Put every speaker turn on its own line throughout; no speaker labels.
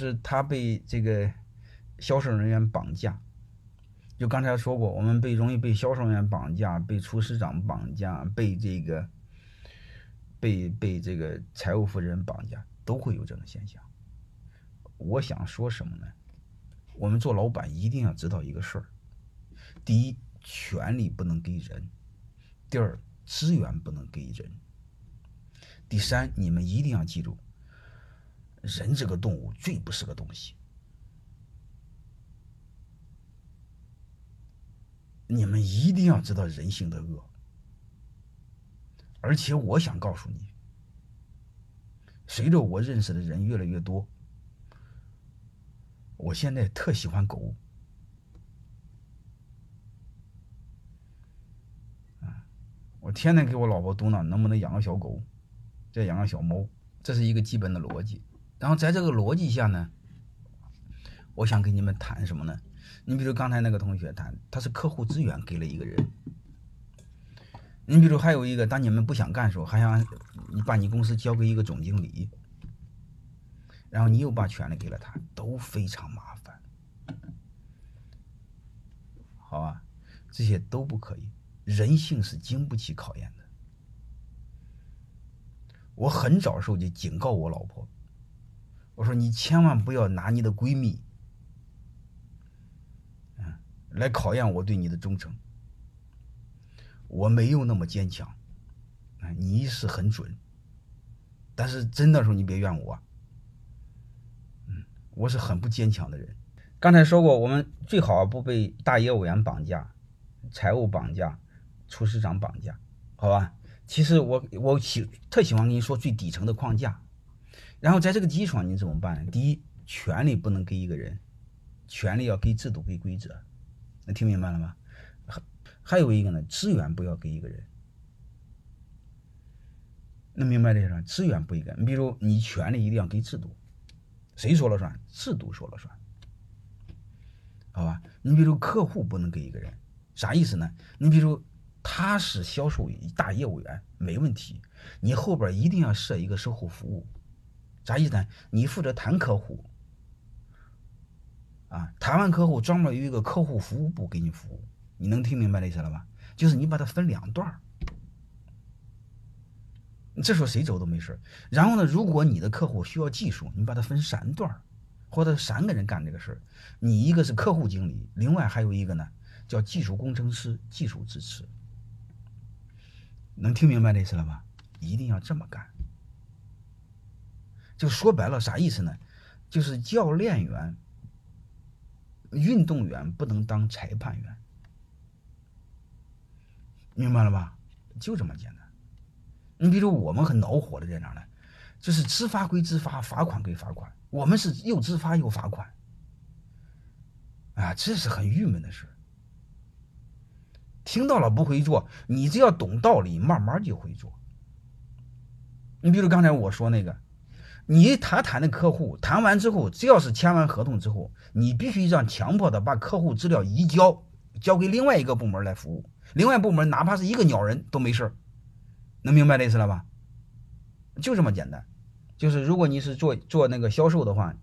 是他被这个销售人员绑架。就刚才说过，我们被容易被销售人员绑架，被厨师长绑架，被这个被被这个财务负责人绑架，都会有这种现象。我想说什么呢？我们做老板一定要知道一个事儿：第一，权利不能给人；第二，资源不能给人；第三，你们一定要记住，人这个动物最不是个东西。你们一定要知道人性的恶，而且我想告诉你，随着我认识的人越来越多，我现在特喜欢狗。我天天给我老婆嘟囔，能不能养个小狗，再养个小猫，这是一个基本的逻辑。然后在这个逻辑下呢，我想跟你们谈什么呢？你比如刚才那个同学，谈他是客户资源给了一个人。你比如还有一个，当你们不想干的时候，还想你把你公司交给一个总经理，然后你又把权利给了他，都非常麻烦，好吧？这些都不可以，人性是经不起考验的。我很早时候就警告我老婆，我说你千万不要拿你的闺蜜。来考验我对你的忠诚，我没有那么坚强，啊，你是很准，但是真的时候你别怨我，嗯，我是很不坚强的人。刚才说过，我们最好不被大业务员绑架、财务绑架、厨师长绑架，好吧？其实我我喜特喜欢跟你说最底层的框架，然后在这个基础上你怎么办呢？第一，权利不能给一个人，权利要给制度、给规则。能听明白了吗？还还有一个呢，资源不要给一个人。能明白这个？资源不一个，你比如你权利一定要给制度，谁说了算？制度说了算，好吧？你比如客户不能给一个人，啥意思呢？你比如他是销售大业务员，没问题，你后边一定要设一个售后服务，啥意思呢？你负责谈客户。啊，谈完客户专门有一个客户服务部给你服务，你能听明白这意思了吧？就是你把它分两段儿，这时候谁走都没事然后呢，如果你的客户需要技术，你把它分三段儿，或者三个人干这个事儿。你一个是客户经理，另外还有一个呢叫技术工程师，技术支持。能听明白这意思了吧？一定要这么干。就说白了啥意思呢？就是教练员。运动员不能当裁判员，明白了吧？就这么简单。你比如我们很恼火的在哪呢？就是执法归执法，罚款归罚款，我们是又执法又罚款，啊，这是很郁闷的事。听到了不会做，你只要懂道理，慢慢就会做。你比如刚才我说那个。你他谈的客户谈完之后，只要是签完合同之后，你必须让强迫的把客户资料移交，交给另外一个部门来服务。另外部门哪怕是一个鸟人都没事能明白这意思了吧？就这么简单。就是如果你是做做那个销售的话，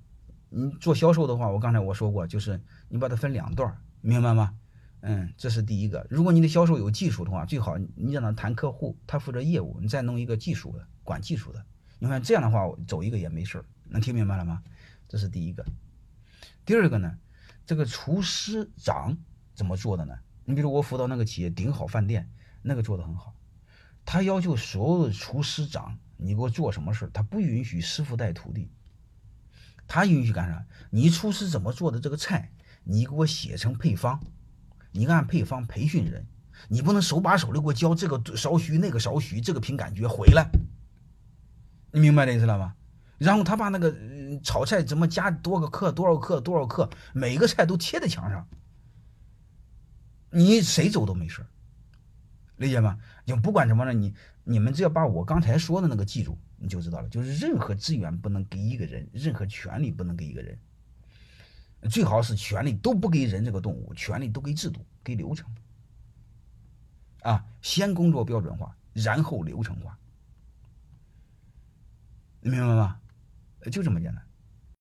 你做销售的话，我刚才我说过，就是你把它分两段，明白吗？嗯，这是第一个。如果你的销售有技术的话，最好你让他谈客户，他负责业务，你再弄一个技术的管技术的。你看这样的话，我走一个也没事能听明白了吗？这是第一个。第二个呢，这个厨师长怎么做的呢？你比如我辅导那个企业顶好饭店，那个做的很好。他要求所有的厨师长，你给我做什么事他不允许师傅带徒弟。他允许干啥？你厨师怎么做的这个菜，你给我写成配方，你按配方培训人，你不能手把手的给我教这个少许那个少许，这个凭感觉回来。你明白这意思了吧？然后他把那个炒菜怎么加多个克多少克多少克，每个菜都贴在墙上，你谁走都没事理解吗？就不管什么了，你你们只要把我刚才说的那个记住，你就知道了。就是任何资源不能给一个人，任何权利不能给一个人，最好是权利都不给人这个动物，权利都给制度、给流程。啊，先工作标准化，然后流程化。明白吗？就这么简单。